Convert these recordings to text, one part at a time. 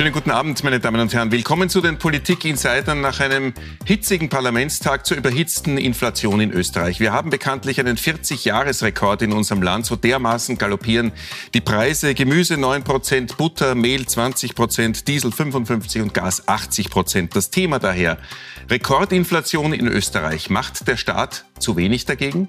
Schönen guten Abend, meine Damen und Herren. Willkommen zu den Politik-Insidern nach einem hitzigen Parlamentstag zur überhitzten Inflation in Österreich. Wir haben bekanntlich einen 40-Jahres-Rekord in unserem Land. So dermaßen galoppieren die Preise. Gemüse 9 Prozent, Butter, Mehl 20 Prozent, Diesel 55 und Gas 80 Prozent. Das Thema daher. Rekordinflation in Österreich. Macht der Staat zu wenig dagegen?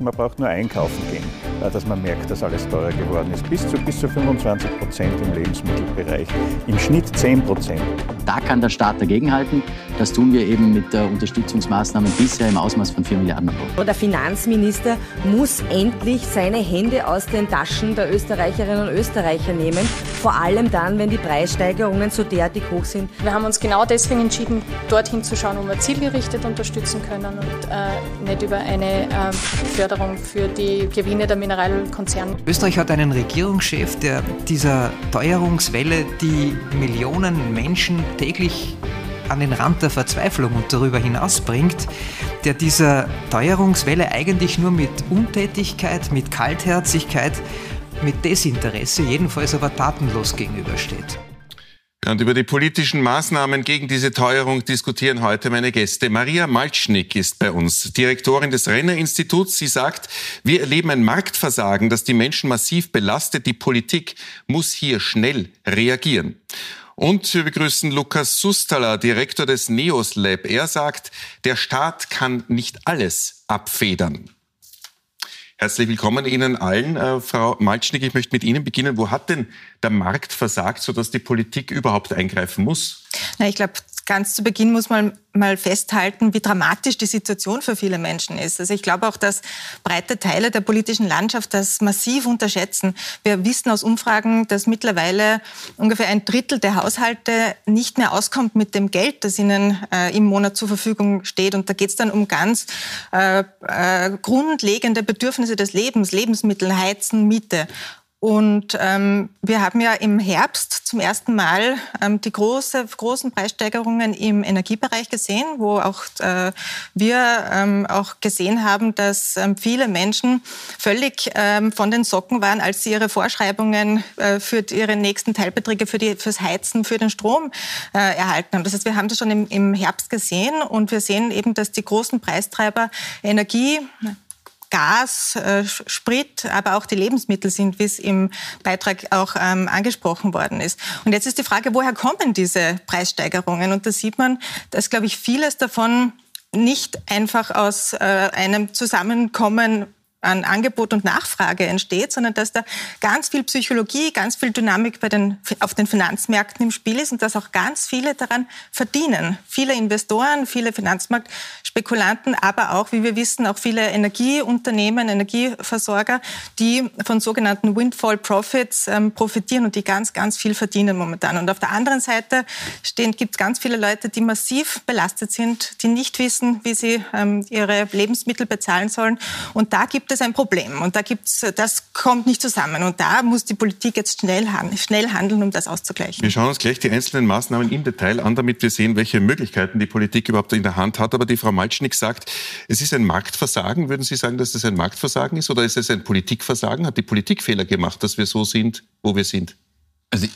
Man braucht nur einkaufen gehen, dass man merkt, dass alles teurer geworden ist. Bis zu, bis zu 25 Prozent im Lebensmittelbereich, im Schnitt 10 Prozent. Da kann der Staat dagegenhalten. Das tun wir eben mit der Unterstützungsmaßnahmen bisher im Ausmaß von 4 Milliarden Euro. Der Finanzminister muss endlich seine Hände aus den Taschen der Österreicherinnen und Österreicher nehmen. Vor allem dann, wenn die Preissteigerungen so derartig hoch sind. Wir haben uns genau deswegen entschieden, dorthin zu schauen, wo wir zielgerichtet unterstützen können und äh, nicht über eine äh, Förderung für die Gewinne der Mineralölkonzerne. Österreich hat einen Regierungschef, der dieser Teuerungswelle, die Millionen Menschen täglich an den Rand der Verzweiflung und darüber hinaus bringt, der dieser Teuerungswelle eigentlich nur mit Untätigkeit, mit Kaltherzigkeit, mit Desinteresse, jedenfalls aber tatenlos gegenübersteht. Und über die politischen Maßnahmen gegen diese Teuerung diskutieren heute meine Gäste. Maria Malcznik ist bei uns, Direktorin des Renner Instituts. Sie sagt, wir erleben ein Marktversagen, das die Menschen massiv belastet. Die Politik muss hier schnell reagieren. Und wir begrüßen Lukas Sustala, Direktor des NEOS Lab. Er sagt, der Staat kann nicht alles abfedern. Herzlich willkommen Ihnen allen. Äh, Frau Malcznik, ich möchte mit Ihnen beginnen. Wo hat denn der Markt versagt, sodass die Politik überhaupt eingreifen muss? Na, ich glaube, ganz zu Beginn muss man mal festhalten, wie dramatisch die Situation für viele Menschen ist. Also ich glaube auch, dass breite Teile der politischen Landschaft das massiv unterschätzen. Wir wissen aus Umfragen, dass mittlerweile ungefähr ein Drittel der Haushalte nicht mehr auskommt mit dem Geld, das ihnen äh, im Monat zur Verfügung steht. Und da geht es dann um ganz äh, äh, grundlegende Bedürfnisse des Lebens, Lebensmittel, Heizen, Miete. Und ähm, wir haben ja im Herbst zum ersten Mal ähm, die große, großen Preissteigerungen im Energiebereich gesehen, wo auch äh, wir ähm, auch gesehen haben, dass ähm, viele Menschen völlig ähm, von den Socken waren, als sie ihre Vorschreibungen äh, für ihre nächsten Teilbeträge für die, fürs Heizen, für den Strom äh, erhalten haben. Das heißt, wir haben das schon im, im Herbst gesehen und wir sehen eben, dass die großen Preistreiber Energie, Gas, äh, Sprit, aber auch die Lebensmittel sind, wie es im Beitrag auch ähm, angesprochen worden ist. Und jetzt ist die Frage, woher kommen diese Preissteigerungen? Und da sieht man, dass, glaube ich, vieles davon nicht einfach aus äh, einem Zusammenkommen an Angebot und Nachfrage entsteht, sondern dass da ganz viel Psychologie, ganz viel Dynamik bei den, auf den Finanzmärkten im Spiel ist und dass auch ganz viele daran verdienen. Viele Investoren, viele Finanzmarktspekulanten, aber auch, wie wir wissen, auch viele Energieunternehmen, Energieversorger, die von sogenannten Windfall Profits ähm, profitieren und die ganz, ganz viel verdienen momentan. Und auf der anderen Seite gibt es ganz viele Leute, die massiv belastet sind, die nicht wissen, wie sie ähm, ihre Lebensmittel bezahlen sollen. Und da gibt es ein Problem. Und da gibt's, das kommt nicht zusammen. Und da muss die Politik jetzt schnell, schnell handeln, um das auszugleichen. Wir schauen uns gleich die einzelnen Maßnahmen im Detail an, damit wir sehen, welche Möglichkeiten die Politik überhaupt in der Hand hat. Aber die Frau Malcznik sagt, es ist ein Marktversagen. Würden Sie sagen, dass das ein Marktversagen ist? Oder ist es ein Politikversagen? Hat die Politik Fehler gemacht, dass wir so sind, wo wir sind? Also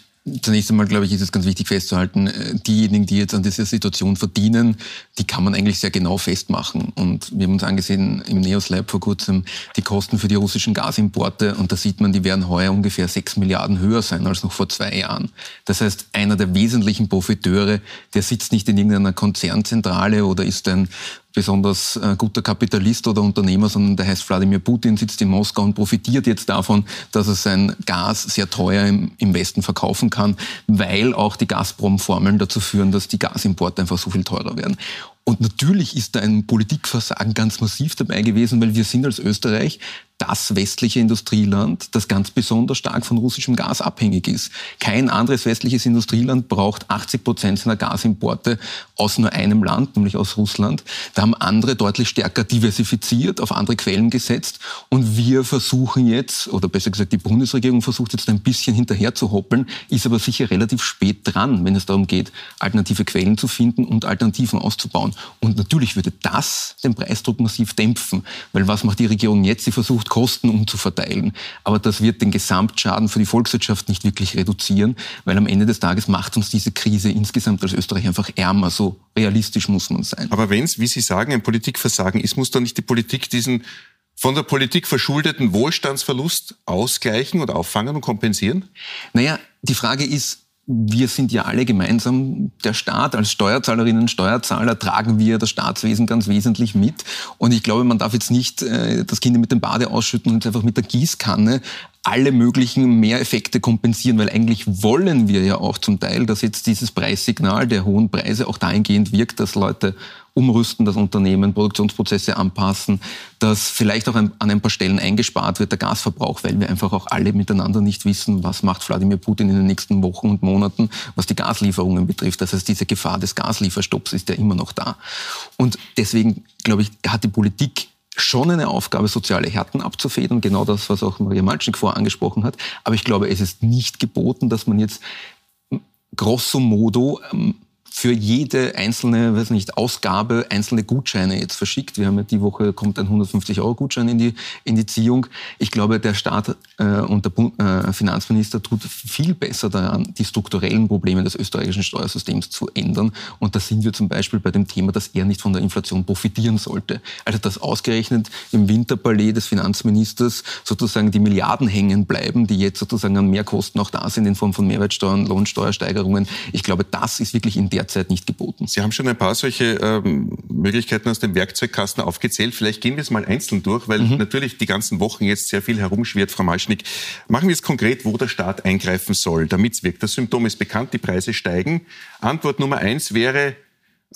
Zunächst einmal, glaube ich, ist es ganz wichtig festzuhalten, äh, diejenigen, die jetzt an dieser Situation verdienen, die kann man eigentlich sehr genau festmachen. Und wir haben uns angesehen im Neos Lab vor kurzem die Kosten für die russischen Gasimporte und da sieht man, die werden heuer ungefähr sechs Milliarden höher sein als noch vor zwei Jahren. Das heißt, einer der wesentlichen Profiteure, der sitzt nicht in irgendeiner Konzernzentrale oder ist ein besonders äh, guter Kapitalist oder Unternehmer, sondern der heißt Wladimir Putin, sitzt in Moskau und profitiert jetzt davon, dass er sein Gas sehr teuer im, im Westen verkaufen kann, weil auch die Gazprom-Formeln dazu führen, dass die Gasimporte einfach so viel teurer werden. Und natürlich ist da ein Politikversagen ganz massiv dabei gewesen, weil wir sind als Österreich das westliche Industrieland, das ganz besonders stark von russischem Gas abhängig ist. Kein anderes westliches Industrieland braucht 80 Prozent seiner Gasimporte aus nur einem Land, nämlich aus Russland. Da haben andere deutlich stärker diversifiziert, auf andere Quellen gesetzt. Und wir versuchen jetzt, oder besser gesagt die Bundesregierung versucht jetzt ein bisschen hinterher zu hoppeln, ist aber sicher relativ spät dran, wenn es darum geht, alternative Quellen zu finden und Alternativen auszubauen. Und natürlich würde das den Preisdruck massiv dämpfen. Weil was macht die Regierung jetzt? Sie versucht versucht, Kosten umzuverteilen. Aber das wird den Gesamtschaden für die Volkswirtschaft nicht wirklich reduzieren, weil am Ende des Tages macht uns diese Krise insgesamt als Österreich einfach ärmer. So realistisch muss man sein. Aber wenn es, wie Sie sagen, ein Politikversagen ist, muss doch nicht die Politik diesen von der Politik verschuldeten Wohlstandsverlust ausgleichen oder auffangen und kompensieren? Naja, die Frage ist, wir sind ja alle gemeinsam, der Staat als Steuerzahlerinnen und Steuerzahler tragen wir das Staatswesen ganz wesentlich mit. Und ich glaube, man darf jetzt nicht äh, das Kind mit dem Bade ausschütten und einfach mit der Gießkanne alle möglichen Mehreffekte kompensieren, weil eigentlich wollen wir ja auch zum Teil, dass jetzt dieses Preissignal der hohen Preise auch dahingehend wirkt, dass Leute umrüsten, das Unternehmen Produktionsprozesse anpassen, dass vielleicht auch an, ein paar Stellen eingespart wird, der Gasverbrauch, weil wir einfach auch alle miteinander nicht wissen, was macht Wladimir Putin in den nächsten Wochen und Monaten, was die Gaslieferungen betrifft. Das heißt, diese Gefahr des Gaslieferstopps ist ja immer noch da. Und deswegen, glaube ich, hat die Politik schon eine Aufgabe, soziale Härten abzufedern. Genau das, was auch Maria Malcznik vorher angesprochen hat. Aber ich glaube, es ist nicht geboten, dass man jetzt grosso modo ähm, für jede einzelne, weiß nicht, Ausgabe einzelne Gutscheine jetzt verschickt. Wir haben ja die Woche kommt ein 150 Euro Gutschein in die in die Ziehung. Ich glaube, der Staat äh, und der äh, Finanzminister tut viel besser daran, die strukturellen Probleme des österreichischen Steuersystems zu ändern. Und da sind wir zum Beispiel bei dem Thema, dass er nicht von der Inflation profitieren sollte. Also dass ausgerechnet im Winterpalais des Finanzministers sozusagen die Milliarden hängen bleiben, die jetzt sozusagen an Mehrkosten auch da sind in Form von Mehrwertsteuern, Lohnsteuersteigerungen. Ich glaube, das ist wirklich in der derzeit nicht geboten. Sie haben schon ein paar solche ähm, Möglichkeiten aus dem Werkzeugkasten aufgezählt. Vielleicht gehen wir es mal einzeln durch, weil mhm. natürlich die ganzen Wochen jetzt sehr viel herumschwirrt, Frau Malschnick. Machen wir es konkret, wo der Staat eingreifen soll, damit es wirkt. Das Symptom ist bekannt, die Preise steigen. Antwort Nummer eins wäre,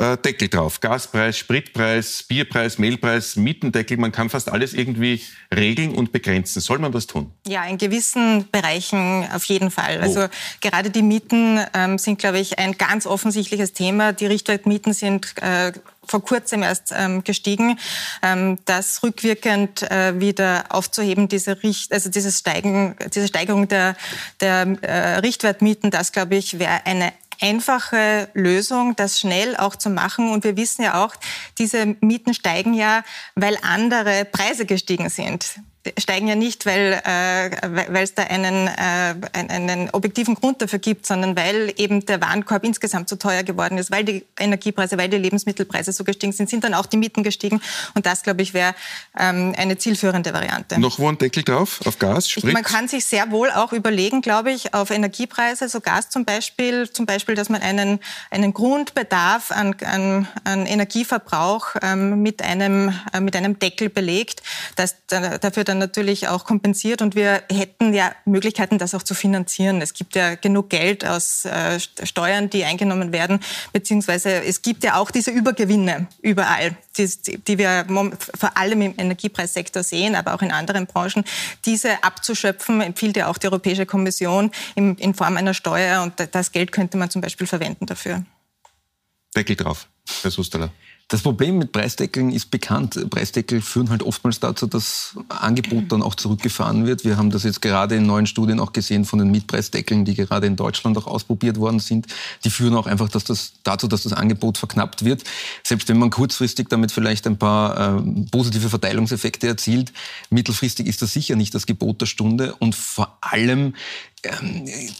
äh, Deckel drauf. Gaspreis, Spritpreis, Bierpreis, Mehlpreis, Mietendeckel. Man kann fast alles irgendwie regeln und begrenzen. Soll man das tun? Ja, in gewissen Bereichen auf jeden Fall. Oh. Also gerade die Mieten ähm, sind, glaube ich, ein ganz offensichtliches Thema. Die Richtwertmieten sind äh, vor kurzem erst ähm, gestiegen. Ähm, das rückwirkend äh, wieder aufzuheben, diese, Richt also dieses Steigen, diese Steigerung der, der äh, Richtwertmieten, das, glaube ich, wäre eine einfache Lösung, das schnell auch zu machen. Und wir wissen ja auch, diese Mieten steigen ja, weil andere Preise gestiegen sind steigen ja nicht, weil äh, es da einen, äh, einen objektiven Grund dafür gibt, sondern weil eben der Warenkorb insgesamt so teuer geworden ist, weil die Energiepreise, weil die Lebensmittelpreise so gestiegen sind, sind dann auch die Mieten gestiegen. Und das, glaube ich, wäre ähm, eine zielführende Variante. Noch wo ein Deckel drauf? Auf Gas? Sprit? Man kann sich sehr wohl auch überlegen, glaube ich, auf Energiepreise, so Gas zum Beispiel, zum Beispiel, dass man einen, einen Grundbedarf an, an, an Energieverbrauch ähm, mit, einem, äh, mit einem Deckel belegt, dass dafür dann natürlich auch kompensiert und wir hätten ja Möglichkeiten, das auch zu finanzieren. Es gibt ja genug Geld aus äh, Steuern, die eingenommen werden, beziehungsweise es gibt ja auch diese Übergewinne überall, die, die wir vor allem im Energiepreissektor sehen, aber auch in anderen Branchen. Diese abzuschöpfen empfiehlt ja auch die Europäische Kommission in, in Form einer Steuer und das Geld könnte man zum Beispiel verwenden dafür. Deckel drauf, Herr Susterler. Das Problem mit Preisdeckeln ist bekannt. Preisdeckel führen halt oftmals dazu, dass Angebot dann auch zurückgefahren wird. Wir haben das jetzt gerade in neuen Studien auch gesehen von den Mietpreisdeckeln, die gerade in Deutschland auch ausprobiert worden sind. Die führen auch einfach dass das, dazu, dass das Angebot verknappt wird. Selbst wenn man kurzfristig damit vielleicht ein paar äh, positive Verteilungseffekte erzielt, mittelfristig ist das sicher nicht das Gebot der Stunde. Und vor allem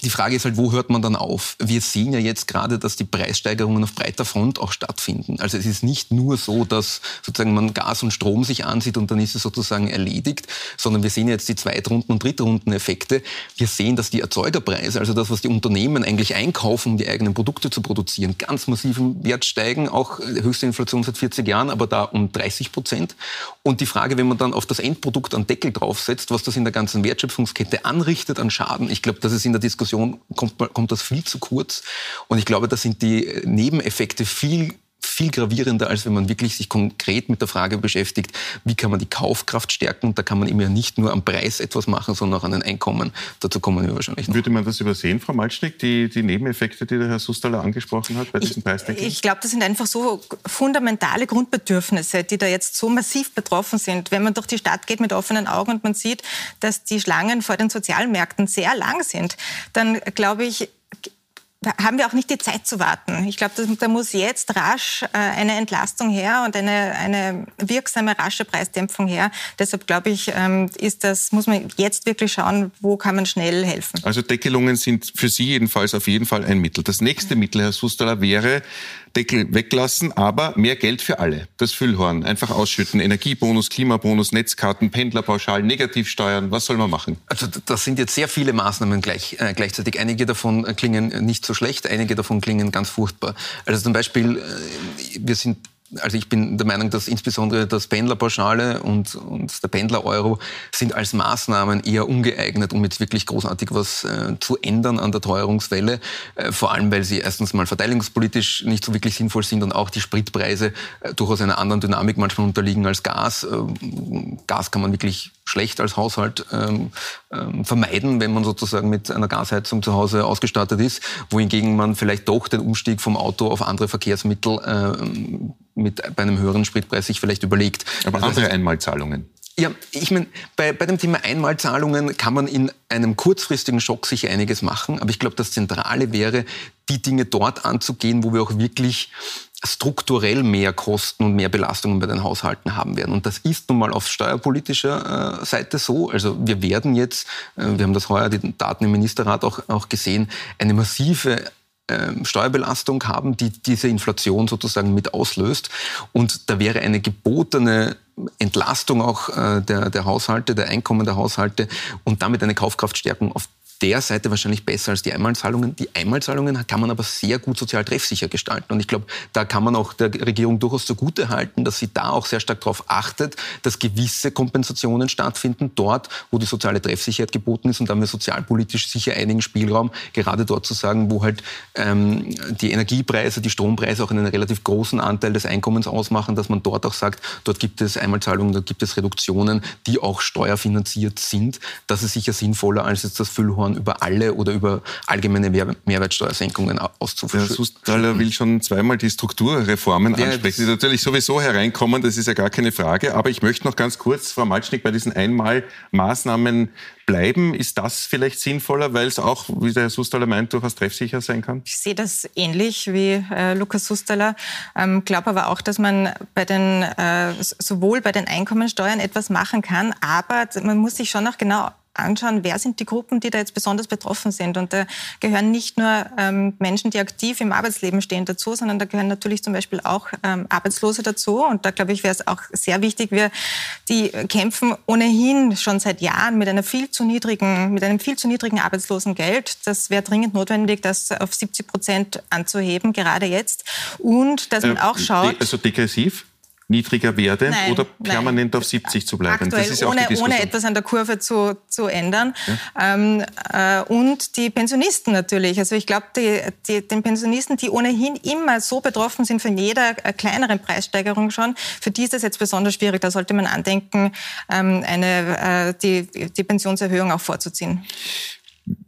die Frage ist halt, wo hört man dann auf? Wir sehen ja jetzt gerade, dass die Preissteigerungen auf breiter Front auch stattfinden. Also es ist nicht nur so, dass sozusagen man Gas und Strom sich ansieht und dann ist es sozusagen erledigt, sondern wir sehen jetzt die Zweitrunden- und Drittrundeneffekte. Wir sehen, dass die Erzeugerpreise, also das, was die Unternehmen eigentlich einkaufen, um die eigenen Produkte zu produzieren, ganz massiv im Wert steigen, auch höchste Inflation seit 40 Jahren, aber da um 30 Prozent. Und die Frage, wenn man dann auf das Endprodukt einen Deckel draufsetzt, was das in der ganzen Wertschöpfungskette anrichtet an Schaden, ich glaube, das ist in der Diskussion, kommt, kommt das viel zu kurz. Und ich glaube, da sind die Nebeneffekte viel viel gravierender, als wenn man wirklich sich konkret mit der Frage beschäftigt, wie kann man die Kaufkraft stärken. Da kann man eben ja nicht nur am Preis etwas machen, sondern auch an den Einkommen. Dazu kommen wir wahrscheinlich noch. Würde man das übersehen, Frau Malcznik, die, die Nebeneffekte, die der Herr Sustaller angesprochen hat bei diesen Preisdeckeln? Ich glaube, das sind einfach so fundamentale Grundbedürfnisse, die da jetzt so massiv betroffen sind. Wenn man durch die Stadt geht mit offenen Augen und man sieht, dass die Schlangen vor den Sozialmärkten sehr lang sind, dann glaube ich, haben wir auch nicht die Zeit zu warten. Ich glaube, da muss jetzt rasch äh, eine Entlastung her und eine, eine wirksame, rasche Preisdämpfung her. Deshalb glaube ich, ähm, ist das, muss man jetzt wirklich schauen, wo kann man schnell helfen. Also Deckelungen sind für Sie jedenfalls auf jeden Fall ein Mittel. Das nächste Mittel, Herr Sustaler, wäre Deckel weglassen, aber mehr Geld für alle. Das Füllhorn. Einfach ausschütten. Energiebonus, Klimabonus, Netzkarten, Pendlerpauschal, Negativsteuern. Was soll man machen? Also das sind jetzt sehr viele Maßnahmen gleich, äh, gleichzeitig. Einige davon klingen nicht so schlecht, einige davon klingen ganz furchtbar. Also zum Beispiel, äh, wir sind also ich bin der Meinung, dass insbesondere das Pendlerpauschale und, und der Pendler-Euro sind als Maßnahmen eher ungeeignet, um jetzt wirklich großartig was äh, zu ändern an der Teuerungswelle. Äh, vor allem, weil sie erstens mal verteidigungspolitisch nicht so wirklich sinnvoll sind und auch die Spritpreise äh, durchaus einer anderen Dynamik manchmal unterliegen als Gas. Ähm, Gas kann man wirklich schlecht als Haushalt ähm, ähm, vermeiden, wenn man sozusagen mit einer Gasheizung zu Hause ausgestattet ist, wohingegen man vielleicht doch den Umstieg vom Auto auf andere Verkehrsmittel ähm, mit, bei einem höheren Spritpreis sich vielleicht überlegt. Aber also andere Einmalzahlungen. Ja, ich meine, bei, bei dem Thema Einmalzahlungen kann man in einem kurzfristigen Schock sicher einiges machen, aber ich glaube, das Zentrale wäre, die Dinge dort anzugehen, wo wir auch wirklich strukturell mehr Kosten und mehr Belastungen bei den Haushalten haben werden. Und das ist nun mal auf steuerpolitischer äh, Seite so. Also wir werden jetzt, äh, wir haben das heuer die Daten im Ministerrat auch, auch gesehen, eine massive ähm, Steuerbelastung haben, die diese Inflation sozusagen mit auslöst. Und da wäre eine gebotene Entlastung auch äh, der, der Haushalte, der Einkommen der Haushalte und damit eine Kaufkraftstärkung auf der Seite wahrscheinlich besser als die Einmalzahlungen. Die Einmalzahlungen kann man aber sehr gut sozial treffsicher gestalten. Und ich glaube, da kann man auch der Regierung durchaus zugute halten, dass sie da auch sehr stark darauf achtet, dass gewisse Kompensationen stattfinden, dort, wo die soziale Treffsicherheit geboten ist. Und da haben wir sozialpolitisch sicher einigen Spielraum, gerade dort zu sagen, wo halt ähm, die Energiepreise, die Strompreise auch einen relativ großen Anteil des Einkommens ausmachen, dass man dort auch sagt, dort gibt es Einmalzahlungen, dort gibt es Reduktionen, die auch steuerfinanziert sind. Das ist sicher sinnvoller als jetzt das Füllhorn Steuern über alle oder über allgemeine Mehr Mehrwertsteuersenkungen auszuführen. Herr Sustaller will schon zweimal die Strukturreformen ja, ansprechen, die natürlich sowieso hereinkommen, das ist ja gar keine Frage. Aber ich möchte noch ganz kurz, Frau Malcznik, bei diesen Einmalmaßnahmen bleiben. Ist das vielleicht sinnvoller, weil es auch, wie der Herr Sustaller meint, durchaus treffsicher sein kann? Ich sehe das ähnlich wie äh, Lukas Sustaller. Ähm, glaube aber auch, dass man bei den, äh, sowohl bei den Einkommensteuern etwas machen kann, aber man muss sich schon noch genau anschauen, wer sind die Gruppen, die da jetzt besonders betroffen sind. Und da gehören nicht nur ähm, Menschen, die aktiv im Arbeitsleben stehen, dazu, sondern da gehören natürlich zum Beispiel auch ähm, Arbeitslose dazu. Und da, glaube ich, wäre es auch sehr wichtig, wir die kämpfen ohnehin schon seit Jahren mit einer viel zu niedrigen, mit einem viel zu niedrigen Arbeitslosengeld. Das wäre dringend notwendig, das auf 70 Prozent anzuheben, gerade jetzt. Und dass man äh, auch schaut... Also degressiv? Niedriger werde nein, oder permanent nein. auf 70 zu bleiben? Aktuell das ist ja ohne, ohne etwas an der Kurve zu, zu ändern. Ja. Ähm, äh, und die Pensionisten natürlich. Also ich glaube, die, die, den Pensionisten, die ohnehin immer so betroffen sind von jeder äh, kleineren Preissteigerung schon, für die ist das jetzt besonders schwierig. Da sollte man andenken, ähm, eine, äh, die, die Pensionserhöhung auch vorzuziehen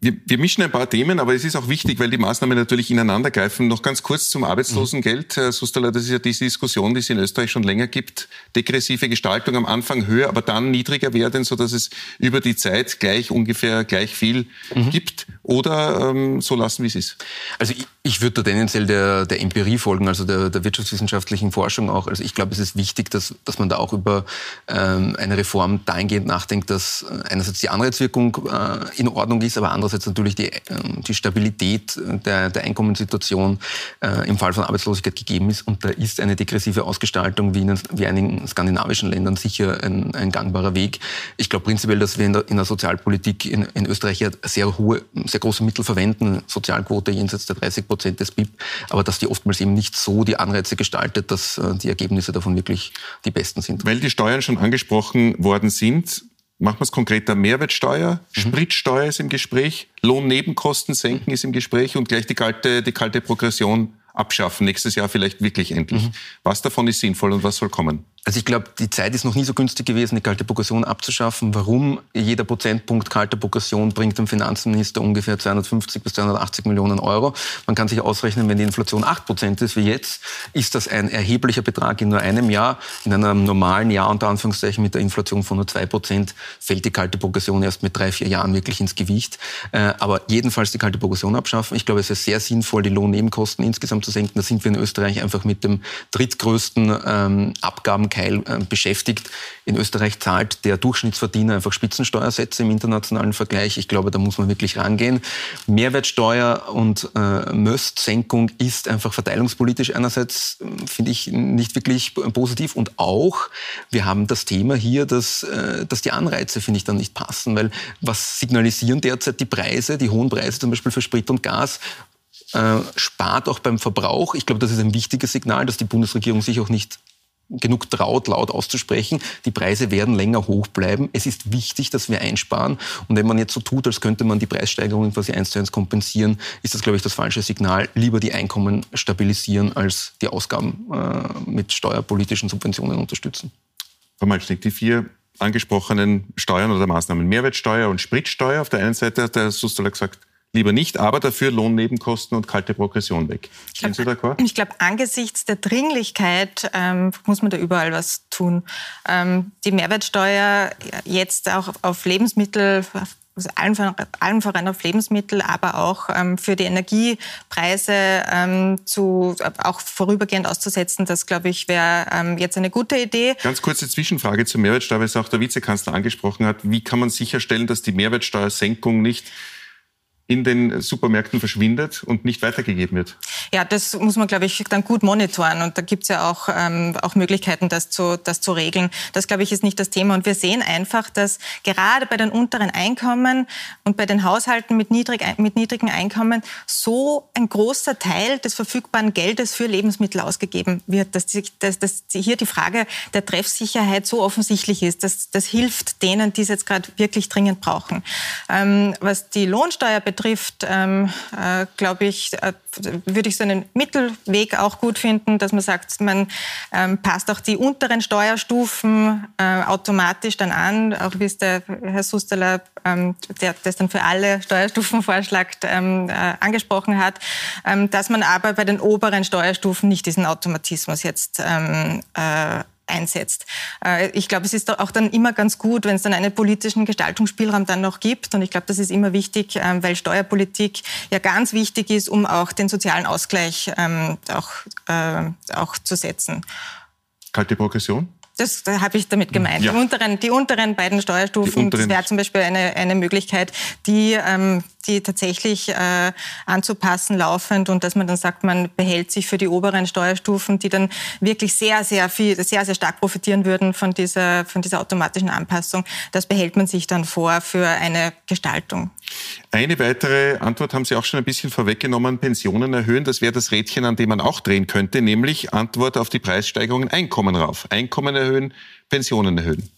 wir, wir mischen ein paar Themen, aber es ist auch wichtig, weil die Maßnahmen natürlich ineinandergreifen. Noch ganz kurz zum Arbeitslosengeld. Herr Sustaler, das ist ja diese Diskussion, die es in Österreich schon länger gibt. Degressive Gestaltung am Anfang höher, aber dann niedriger werden, so dass es über die Zeit gleich ungefähr gleich viel mhm. gibt. Oder ähm, so lassen, wie es ist? Also ich, ich würde da tendenziell der, der Empirie folgen, also der, der wirtschaftswissenschaftlichen Forschung auch. Also ich glaube, es ist wichtig, dass, dass man da auch über ähm, eine Reform dahingehend nachdenkt, dass äh, einerseits die Anreizwirkung äh, in Ordnung ist, aber andererseits natürlich die, äh, die Stabilität der, der Einkommenssituation äh, im Fall von Arbeitslosigkeit gegeben ist. Und da ist eine degressive Ausgestaltung wie in wie einigen skandinavischen Ländern sicher ein, ein gangbarer Weg. Ich glaube prinzipiell, dass wir in der, in der Sozialpolitik in, in Österreich ja sehr hohe sehr große Mittel verwenden, Sozialquote jenseits der 30 Prozent des BIP, aber dass die oftmals eben nicht so die Anreize gestaltet, dass äh, die Ergebnisse davon wirklich die besten sind. Weil die Steuern schon angesprochen worden sind, machen wir es konkreter. Mehrwertsteuer, mhm. Spritsteuer ist im Gespräch, Lohnnebenkosten senken ist im Gespräch und gleich die kalte, die kalte Progression abschaffen. Nächstes Jahr vielleicht wirklich endlich. Mhm. Was davon ist sinnvoll und was soll kommen? Also ich glaube, die Zeit ist noch nie so günstig gewesen, die kalte Progression abzuschaffen. Warum? Jeder Prozentpunkt kalte Progression bringt dem Finanzminister ungefähr 250 bis 280 Millionen Euro. Man kann sich ausrechnen, wenn die Inflation 8 Prozent ist wie jetzt, ist das ein erheblicher Betrag in nur einem Jahr. In einem normalen Jahr, unter Anführungszeichen, mit der Inflation von nur 2 Prozent, fällt die kalte Progression erst mit drei, vier Jahren wirklich ins Gewicht. Äh, aber jedenfalls die kalte Progression abschaffen. Ich glaube, es ist sehr sinnvoll, die Lohnnebenkosten insgesamt zu senken. Da sind wir in Österreich einfach mit dem drittgrößten ähm, Abgaben Keil äh, beschäftigt. In Österreich zahlt der Durchschnittsverdiener einfach Spitzensteuersätze im internationalen Vergleich. Ich glaube, da muss man wirklich rangehen. Mehrwertsteuer und äh, Möstsenkung ist einfach verteilungspolitisch einerseits, äh, finde ich, nicht wirklich positiv. Und auch, wir haben das Thema hier, dass, äh, dass die Anreize, finde ich, dann nicht passen. Weil was signalisieren derzeit die Preise, die hohen Preise zum Beispiel für Sprit und Gas? Äh, spart auch beim Verbrauch. Ich glaube, das ist ein wichtiges Signal, dass die Bundesregierung sich auch nicht genug traut, laut auszusprechen. Die Preise werden länger hoch bleiben. Es ist wichtig, dass wir einsparen. Und wenn man jetzt so tut, als könnte man die Preissteigerungen quasi eins zu eins kompensieren, ist das, glaube ich, das falsche Signal. Lieber die Einkommen stabilisieren, als die Ausgaben äh, mit steuerpolitischen Subventionen unterstützen. Frau Malschnick, die vier angesprochenen Steuern oder Maßnahmen, Mehrwertsteuer und Spritsteuer, auf der einen Seite hat der Sustola gesagt, lieber nicht, aber dafür Lohnnebenkosten und kalte Progression weg. Sind Sie d'accord? Ich glaube, angesichts der Dringlichkeit ähm, muss man da überall was tun. Ähm, die Mehrwertsteuer jetzt auch auf Lebensmittel also allen, allen voran auf Lebensmittel, aber auch ähm, für die Energiepreise ähm, zu, auch vorübergehend auszusetzen, das glaube ich wäre ähm, jetzt eine gute Idee. Ganz kurze Zwischenfrage zur Mehrwertsteuer, weil es auch der Vizekanzler angesprochen hat. Wie kann man sicherstellen, dass die Mehrwertsteuersenkung nicht in den Supermärkten verschwindet und nicht weitergegeben wird? Ja, das muss man, glaube ich, dann gut monitoren. Und da gibt es ja auch, ähm, auch Möglichkeiten, das zu, das zu regeln. Das, glaube ich, ist nicht das Thema. Und wir sehen einfach, dass gerade bei den unteren Einkommen und bei den Haushalten mit, niedrig, mit niedrigen Einkommen so ein großer Teil des verfügbaren Geldes für Lebensmittel ausgegeben wird, dass, die, dass, dass hier die Frage der Treffsicherheit so offensichtlich ist. dass das hilft denen, die es jetzt gerade wirklich dringend brauchen. Ähm, was die Lohnsteuer betrifft, betrifft, ähm, äh, glaube ich, äh, würde ich so einen Mittelweg auch gut finden, dass man sagt, man ähm, passt auch die unteren Steuerstufen äh, automatisch dann an, auch wie es der Herr Susterler, ähm, der das dann für alle Steuerstufen vorschlägt, ähm, äh, angesprochen hat, ähm, dass man aber bei den oberen Steuerstufen nicht diesen Automatismus jetzt ähm, äh, einsetzt. Äh, ich glaube, es ist auch dann immer ganz gut, wenn es dann einen politischen Gestaltungsspielraum dann noch gibt. Und ich glaube, das ist immer wichtig, ähm, weil Steuerpolitik ja ganz wichtig ist, um auch den sozialen Ausgleich ähm, auch, äh, auch zu setzen. Kalte Progression? Das habe ich damit gemeint. Ja. Die, unteren, die unteren beiden Steuerstufen, unteren das wäre zum Beispiel eine, eine Möglichkeit, die ähm, die tatsächlich äh, anzupassen laufend und dass man dann sagt, man behält sich für die oberen Steuerstufen, die dann wirklich sehr, sehr viel, sehr, sehr stark profitieren würden von dieser, von dieser automatischen Anpassung. Das behält man sich dann vor für eine Gestaltung. Eine weitere Antwort haben Sie auch schon ein bisschen vorweggenommen, Pensionen erhöhen. Das wäre das Rädchen, an dem man auch drehen könnte, nämlich Antwort auf die Preissteigerungen, Einkommen rauf. Einkommen erhöhen, Pensionen erhöhen.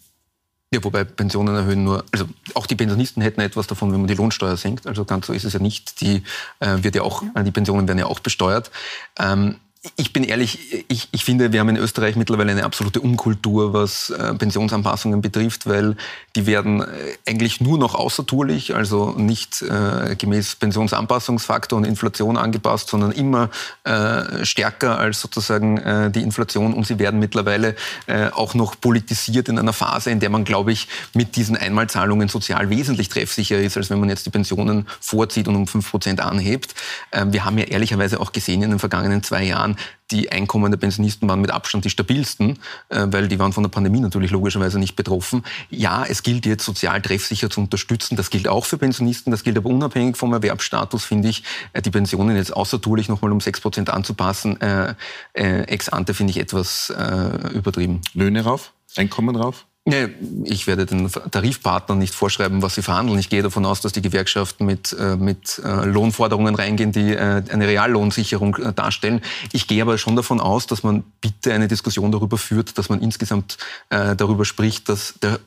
Ja, wobei Pensionen erhöhen nur, also auch die Pensionisten hätten etwas davon, wenn man die Lohnsteuer senkt. Also ganz so ist es ja nicht. Die äh, wird ja auch, die Pensionen werden ja auch besteuert. Ähm, ich bin ehrlich, ich, ich finde, wir haben in Österreich mittlerweile eine absolute Unkultur, was äh, Pensionsanpassungen betrifft, weil die werden äh, eigentlich nur noch außertourlich, also nicht äh, gemäß Pensionsanpassungsfaktor und Inflation angepasst, sondern immer äh, stärker als sozusagen äh, die Inflation. Und sie werden mittlerweile auch noch politisiert in einer Phase, in der man, glaube ich, mit diesen Einmalzahlungen sozial wesentlich treffsicher ist, als wenn man jetzt die Pensionen vorzieht und um fünf Prozent anhebt. Äh, wir haben ja ehrlicherweise auch gesehen in den vergangenen zwei Jahren, die Einkommen der Pensionisten waren mit Abstand die stabilsten, äh, weil die waren von der Pandemie natürlich logischerweise nicht betroffen. Ja, es gilt jetzt sozial treffsicher zu unterstützen. Das gilt auch für Pensionisten. Das gilt aber unabhängig vom Erwerbsstatus, finde ich, äh, die Pensionen jetzt außertourlich nochmal um 6 Prozent anzupassen. Äh, äh, ex ante finde ich etwas äh, übertrieben. Löhne rauf? Einkommen rauf? Ich werde den Tarifpartnern nicht vorschreiben, was sie verhandeln. Ich gehe davon aus, dass die Gewerkschaften mit, äh, mit äh, Lohnforderungen reingehen, die äh, eine Reallohnsicherung darstellen. Ich gehe aber schon davon aus, dass man bitte eine Diskussion darüber führt, dass man insgesamt darüber spricht, dass der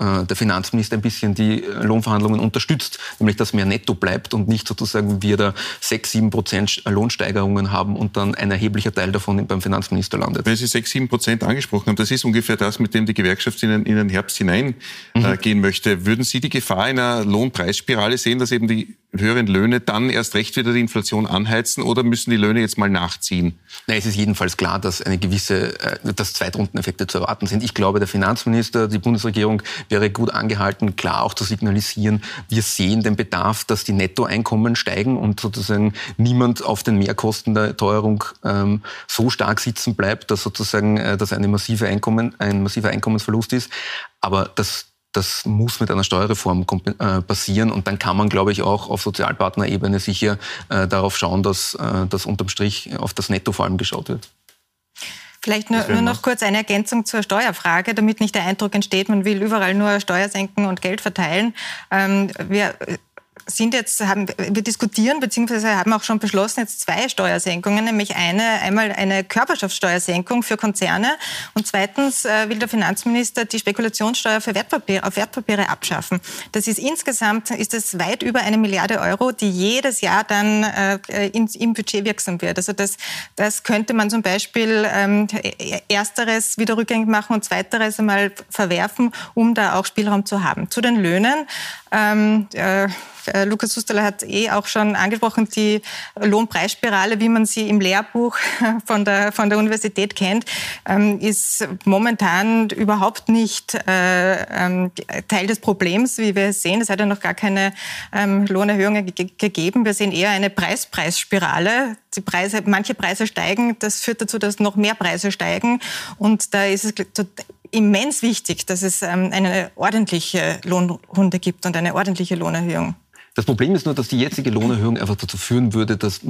der Finanzminister ein bisschen die äh, Lohnverhandlungen unterstützt, nämlich dass mehr netto bleibt und nicht sozusagen wir da sechs, sieben Prozent Lohnsteigerungen haben und dann ein erheblicher Teil davon beim Finanzminister landet. Wenn Sie sechs, sieben Prozent angesprochen haben, das ist ungefähr das, mit dem die Gewerkschaft in den, Herbst hineingehen mhm. möchte. Würden Sie die Gefahr einer Lohnpreisspirale sehen, dass eben die höheren Löhne dann erst recht wieder die Inflation anheizen oder müssen die Löhne jetzt mal nachziehen? Nein, es ist jedenfalls klar, dass eine gewisse, äh, dass Zweitrundeneffekte zu erwarten sind. Ich glaube, der Finanzminister, die Bundesregierung wäre gut angehalten, klar auch zu signalisieren, wir sehen den Bedarf, dass die Nettoeinkommen steigen und sozusagen niemand auf den Mehrkosten der Teuerung ähm, so stark sitzen bleibt, dass sozusagen äh, das eine massive Einkommen, ein massiver Einkommensverlust ist. Aber das das muss mit einer Steuerreform äh, passieren und dann kann man, glaube ich, auch auf Sozialpartnerebene sicher äh, darauf schauen, dass, äh, dass unterm Strich auf das Netto vor allem geschaut wird. Vielleicht nur, nur, noch kurz eine Ergänzung zur Steuerfrage, damit nicht der Eindruck entsteht, man will überall nur Steuer senken und Geld verteilen. Ähm, wir sind jetzt, haben, wir diskutieren bzw. haben auch schon beschlossen jetzt zwei Steuersenkungen, nämlich eine, einmal eine Körperschaftssteuersenkung für Konzerne und zweitens äh, will der Finanzminister die Spekulationssteuer für Wertpapiere, auf Wertpapiere abschaffen. Das ist insgesamt, ist es weit über eine Milliarde Euro, die jedes Jahr dann äh, in, im Budget wirksam wird. Also das, das könnte man zum Beispiel ähm, ersteres wieder rückgängig machen und zweiteres einmal verwerfen, um da auch Spielraum zu haben. Zu den Löhnen. Ähm, äh, Lukas Husterler hat eh auch schon angesprochen, die Lohnpreisspirale, wie man sie im Lehrbuch von der, von der Universität kennt, ähm, ist momentan überhaupt nicht äh, ähm, Teil des Problems, wie wir sehen. Es hat ja noch gar keine ähm, Lohnerhöhungen gegeben. Wir sehen eher eine Preispreisspirale. Die Preise, manche Preise steigen, das führt dazu, dass noch mehr Preise steigen. Und da ist es immens wichtig, dass es eine ordentliche Lohnrunde gibt und eine ordentliche Lohnerhöhung. Das Problem ist nur, dass die jetzige Lohnerhöhung einfach dazu führen würde, dass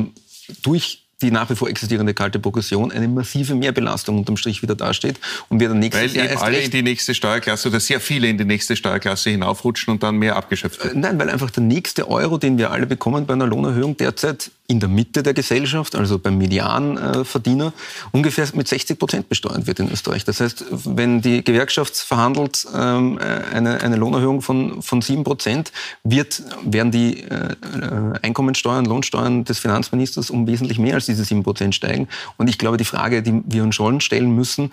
durch die nach wie vor existierende kalte Progression eine massive Mehrbelastung unterm Strich wieder dasteht und wir dann nächstes weil Jahr eben alle in die nächste Steuerklasse oder sehr viele in die nächste Steuerklasse hinaufrutschen und dann mehr abgeschöpft wird. Äh, nein, weil einfach der nächste Euro, den wir alle bekommen bei einer Lohnerhöhung derzeit in der Mitte der Gesellschaft, also beim Medianverdiener, ungefähr mit 60 Prozent besteuert wird in Österreich. Das heißt, wenn die Gewerkschaft verhandelt ähm, eine, eine Lohnerhöhung von, von 7 Prozent, wird, werden die äh, Einkommensteuern, Lohnsteuern des Finanzministers um wesentlich mehr als diese 7 Prozent steigen. Und ich glaube, die Frage, die wir uns schon stellen müssen,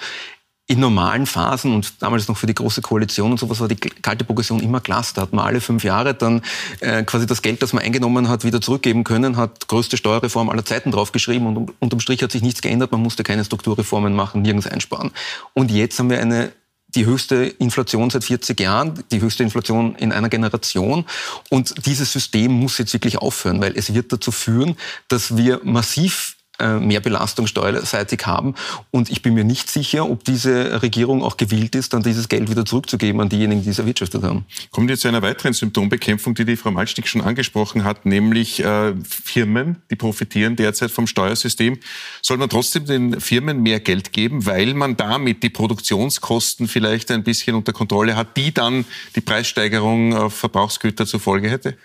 in normalen Phasen und damals noch für die große Koalition und sowas war die kalte Progression immer klasse. Da hat man alle fünf Jahre dann äh, quasi das Geld, das man eingenommen hat, wieder zurückgeben können, hat größte Steuerreform aller Zeiten draufgeschrieben und unterm Strich hat sich nichts geändert. Man musste keine Strukturreformen machen, nirgends einsparen. Und jetzt haben wir eine die höchste Inflation seit 40 Jahren, die höchste Inflation in einer Generation. Und dieses System muss jetzt wirklich aufhören, weil es wird dazu führen, dass wir massiv mehr Belastung steuerseitig haben. Und ich bin mir nicht sicher, ob diese Regierung auch gewillt ist, dann dieses Geld wieder zurückzugeben an diejenigen, die es erwirtschaftet haben. Kommt jetzt zu einer weiteren Symptombekämpfung, die die Frau Malstick schon angesprochen hat, nämlich äh, Firmen, die profitieren derzeit vom Steuersystem. Soll man trotzdem den Firmen mehr Geld geben, weil man damit die Produktionskosten vielleicht ein bisschen unter Kontrolle hat, die dann die Preissteigerung auf Verbrauchsgüter zur Folge hätte?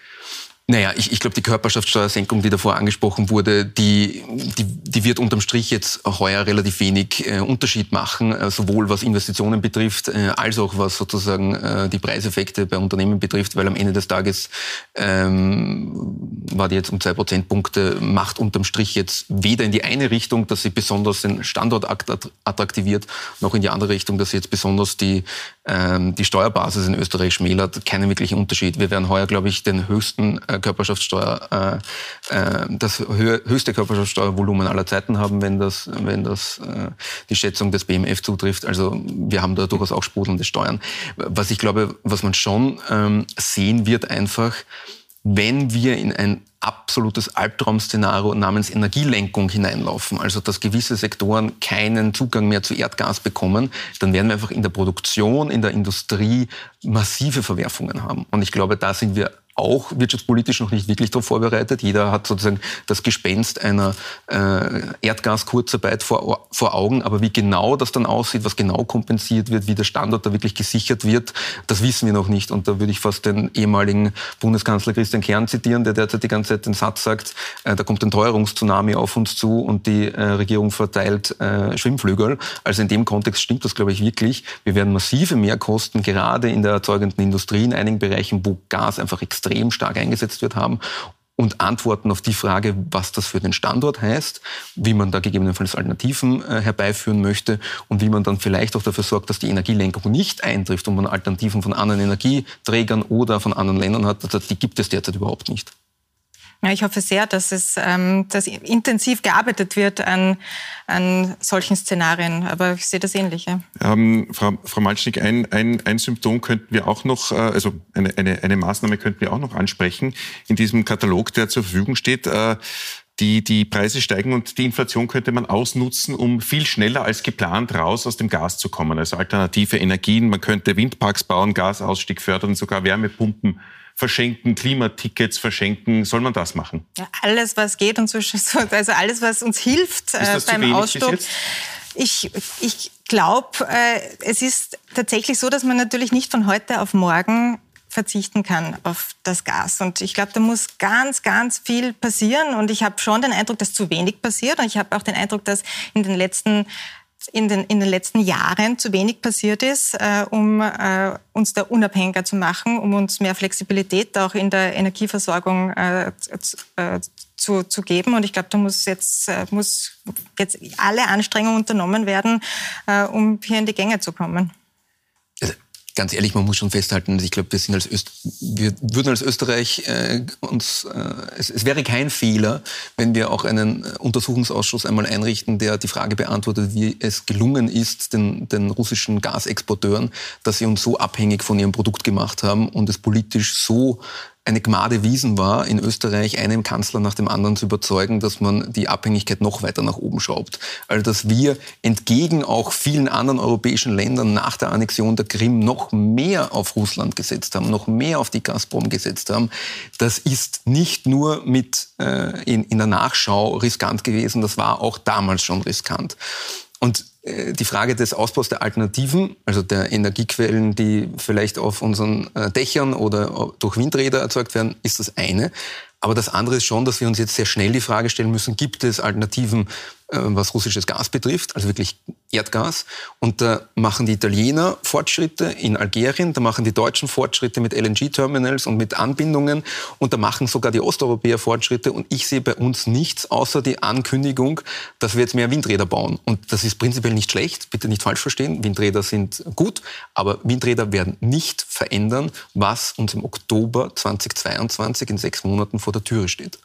Naja, ich, ich glaube, die Körperschaftssteuersenkung, die davor angesprochen wurde, die, die, die wird unterm Strich jetzt heuer relativ wenig äh, Unterschied machen, äh, sowohl was Investitionen betrifft, äh, als auch was sozusagen äh, die Preiseffekte bei Unternehmen betrifft, weil am Ende des Tages ähm, war die jetzt um zwei Prozentpunkte, macht unterm Strich jetzt weder in die eine Richtung, dass sie besonders den Standort attraktiviert, noch in die andere Richtung, dass sie jetzt besonders die, die Steuerbasis in Österreich schmälert. Keinen wirklichen Unterschied. Wir werden heuer, glaube ich, den höchsten äh, Körperschaftssteuer, äh, äh, das höchste Körperschaftssteuervolumen aller Zeiten haben, wenn das, wenn das die Schätzung des BMF zutrifft. Also wir haben da durchaus auch sprudelnde Steuern. Was ich glaube, was man schon ähm, sehen wird einfach, wenn wir in ein absolutes Albtraum-Szenario namens Energielenkung hineinlaufen, also dass gewisse Sektoren keinen Zugang mehr zu Erdgas bekommen, dann werden wir einfach in der Produktion, in der Industrie massive Verwerfungen haben. Und ich glaube, da sind wir auch wirtschaftspolitisch noch nicht wirklich darauf vorbereitet. Jeder hat sozusagen das Gespenst einer äh, Erdgaskurzarbeit vor, vor Augen. Aber wie genau das dann aussieht, was genau kompensiert wird, wie der Standort da wirklich gesichert wird, das wissen wir noch nicht. Und da würde ich fast den ehemaligen Bundeskanzler Christian Kern zitieren, der derzeit die ganze Zeit den Satz sagt, äh, da kommt ein Teuerungstsunami auf uns zu und die äh, Regierung verteilt äh, Schwimmflügel. Also in dem Kontext stimmt das, glaube ich, wirklich. Wir werden massive Mehrkosten gerade in der erzeugenden Industrie in einigen Bereichen, wo Gas einfach extrem extrem stark eingesetzt wird, haben und Antworten auf die Frage, was das für den Standort heißt, wie man da gegebenenfalls Alternativen äh, herbeiführen möchte und wie man dann vielleicht auch dafür sorgt, dass die Energielenkung nicht eintrifft und man Alternativen von anderen Energieträgern oder von anderen Ländern hat. Also die gibt es derzeit überhaupt nicht. Ja, ich hoffe sehr, dass es ähm, dass intensiv gearbeitet wird an, an solchen Szenarien. Aber ich sehe das ähnlich. Ja. Ähm, Frau, Frau Malschnick, ein, ein, ein Symptom könnten wir auch noch, äh, also eine, eine, eine Maßnahme könnten wir auch noch ansprechen in diesem Katalog, der zur Verfügung steht. Äh, die, die Preise steigen und die Inflation könnte man ausnutzen, um viel schneller als geplant raus aus dem Gas zu kommen. Also alternative Energien, man könnte Windparks bauen, Gasausstieg fördern, sogar Wärmepumpen verschenken, Klimatickets verschenken. Soll man das machen? Ja, alles, was geht und so, also alles, was uns hilft äh, beim Ausstoß. Ich, ich glaube, äh, es ist tatsächlich so, dass man natürlich nicht von heute auf morgen verzichten kann auf das Gas. Und ich glaube, da muss ganz, ganz viel passieren. Und ich habe schon den Eindruck, dass zu wenig passiert. Und ich habe auch den Eindruck, dass in den letzten in den, in den letzten Jahren zu wenig passiert ist, äh, um äh, uns da unabhängiger zu machen, um uns mehr Flexibilität auch in der Energieversorgung äh, äh zu, zu geben. Und ich glaube, da muss jetzt, äh, muss jetzt alle Anstrengungen unternommen werden, äh, um hier in die Gänge zu kommen. Ganz ehrlich, man muss schon festhalten, ich glaube, wir sind als Öst wir würden als Österreich äh, uns, äh, es, es, wäre kein Fehler, wenn wir auch einen Untersuchungsausschuss einmal einrichten, der die Frage beantwortet, wie es gelungen ist, den, den russischen Gasexporteuren, dass sie uns so abhängig von ihrem Produkt gemacht haben und es politisch so eine Gmade Wiesen war, in Österreich einen Kanzler nach dem anderen zu überzeugen, dass man die Abhängigkeit noch weiter nach oben schraubt. Also dass wir entgegen auch vielen anderen europäischen Ländern nach der Annexion der Krim noch mehr auf Russland gesetzt haben, noch mehr auf die Gazprom gesetzt haben. Das ist nicht nur mit äh, in, in der Nachschau riskant gewesen, das war auch damals schon riskant. Und die Frage des Ausbaus der Alternativen, also der Energiequellen, die vielleicht auf unseren äh, Dächern oder durch Windräder erzeugt werden, ist das eine. Aber das andere ist schon, dass wir uns jetzt sehr schnell die Frage stellen müssen, gibt es Alternativen äh, was russisches Gas betrifft, also wirklich Erdgas. Und da machen die Italiener Fortschritte in Algerien, da machen die Deutschen Fortschritte mit LNG-Terminals und mit Anbindungen und da machen sogar die Osteuropäer Fortschritte. Und ich sehe bei uns nichts außer die Ankündigung, dass wir jetzt mehr Windräder bauen. Und das ist prinzipiell nicht schlecht, bitte nicht falsch verstehen. Windräder sind gut, aber Windräder werden nicht verändern, was uns im Oktober 2022 in sechs Monaten vor der Türe steht.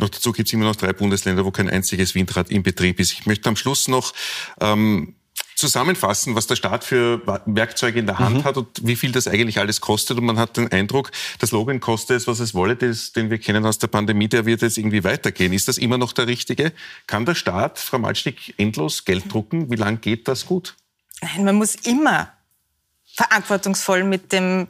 Noch dazu gibt es immer noch drei Bundesländer, wo kein einziges Windrad in Betrieb ist. Ich möchte am Schluss noch ähm, zusammenfassen, was der Staat für Werkzeuge in der Hand mhm. hat und wie viel das eigentlich alles kostet. Und man hat den Eindruck, das Logan kostet es, was es wolle, das, den wir kennen aus der Pandemie, der wird jetzt irgendwie weitergehen. Ist das immer noch der richtige? Kann der Staat, Frau Malschnick, endlos Geld drucken? Wie lange geht das gut? Nein, man muss immer verantwortungsvoll mit dem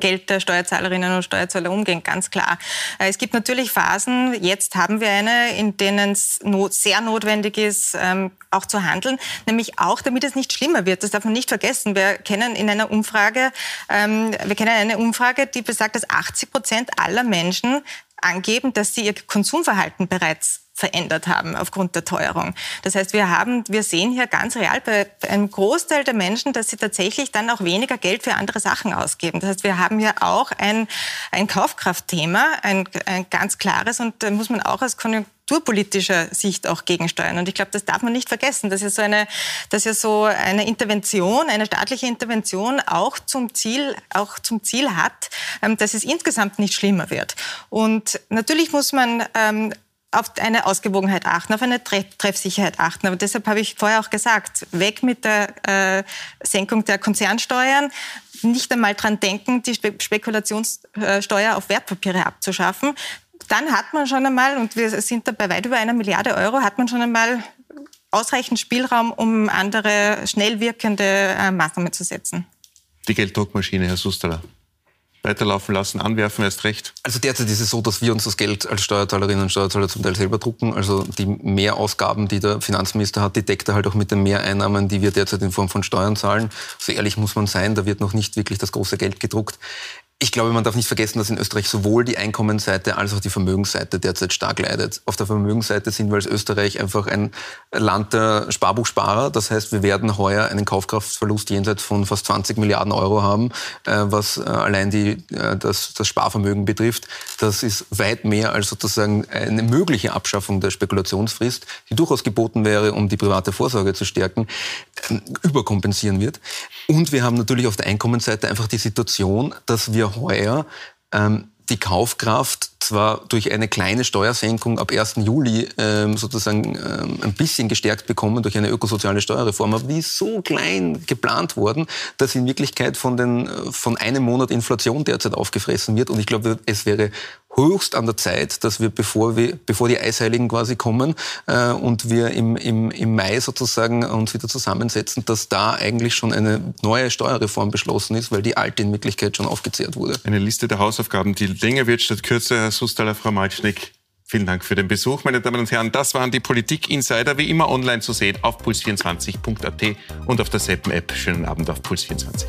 Geld der Steuerzahlerinnen und Steuerzahler umgehen, ganz klar. Äh, es gibt natürlich Phasen, jetzt haben wir eine, in denen es sehr notwendig ist, ähm, auch zu handeln, nämlich auch, damit es nicht schlimmer wird. Das darf man nicht vergessen. Wir kennen in einer Umfrage, ähm, wir kennen eine Umfrage, die besagt, dass 80 Prozent aller Menschen angeben, dass sie ihr Konsumverhalten bereits verändert haben aufgrund der Teuerung. Das heißt, wir haben, wir sehen hier ganz real bei einem Großteil der Menschen, dass sie tatsächlich dann auch weniger Geld für andere Sachen ausgeben. Das heißt, wir haben hier auch ein, ein Kaufkraftthema, ein, ein ganz klares und da muss man auch als konjunkturpolitischer Sicht auch gegensteuern. Und ich glaube, das darf man nicht vergessen, dass ja so eine, dass ja so eine Intervention, eine staatliche Intervention auch zum Ziel, auch zum Ziel hat, ähm, dass es insgesamt nicht schlimmer wird. Und natürlich muss man ähm, auf eine Ausgewogenheit achten, auf eine Treffsicherheit achten. Aber deshalb habe ich vorher auch gesagt, weg mit der äh, Senkung der Konzernsteuern, nicht einmal dran denken, die Spe Spekulationssteuer auf Wertpapiere abzuschaffen. Dann hat man schon einmal, und wir sind da bei weit über einer Milliarde Euro, hat man schon einmal ausreichend Spielraum, um andere schnell wirkende äh, Maßnahmen zu setzen. Die Gelddruckmaschine, Herr Susterler. Weiterlaufen lassen, anwerfen erst recht? Also derzeit ist es so, dass wir uns das Geld als Steuerzahlerinnen und Steuerzahler zum Teil selber drucken. Also die Mehrausgaben, die der Finanzminister hat, die deckt er halt auch mit den Mehreinnahmen, die wir derzeit in Form von Steuern zahlen. So ehrlich muss man sein, da wird noch nicht wirklich das große Geld gedruckt. Ich glaube, man darf nicht vergessen, dass in Österreich sowohl die Einkommensseite als auch die Vermögensseite derzeit stark leidet. Auf der Vermögensseite sind wir als Österreich einfach ein Land der Sparbuchsparer. Das heißt, wir werden heuer einen Kaufkraftverlust jenseits von fast 20 Milliarden Euro haben, äh, was äh, allein die, äh, das, das Sparvermögen betrifft. Das ist weit mehr als sozusagen eine mögliche Abschaffung der Spekulationsfrist, die durchaus geboten wäre, um die private Vorsorge zu stärken, überkompensieren wird. Und wir haben natürlich auf der Einkommensseite einfach die Situation, dass wir heuer ähm, die Kaufkraft zwar durch eine kleine Steuersenkung ab 1. Juli ähm, sozusagen ähm, ein bisschen gestärkt bekommen durch eine ökosoziale Steuerreform, aber die ist so klein geplant worden, dass in Wirklichkeit von, den, von einem Monat Inflation derzeit aufgefressen wird. Und ich glaube, es wäre höchst an der Zeit, dass wir, bevor, wir, bevor die Eisheiligen quasi kommen äh, und wir im, im, im Mai sozusagen uns wieder zusammensetzen, dass da eigentlich schon eine neue Steuerreform beschlossen ist, weil die alte in Wirklichkeit schon aufgezehrt wurde. Eine Liste der Hausaufgaben, die länger wird statt kürzer. Herr Sustaler, Frau Malcznik, Vielen Dank für den Besuch, meine Damen und Herren. Das waren die Politik-Insider, wie immer online zu sehen auf puls24.at und auf der Seppen-App. Schönen Abend auf Puls24.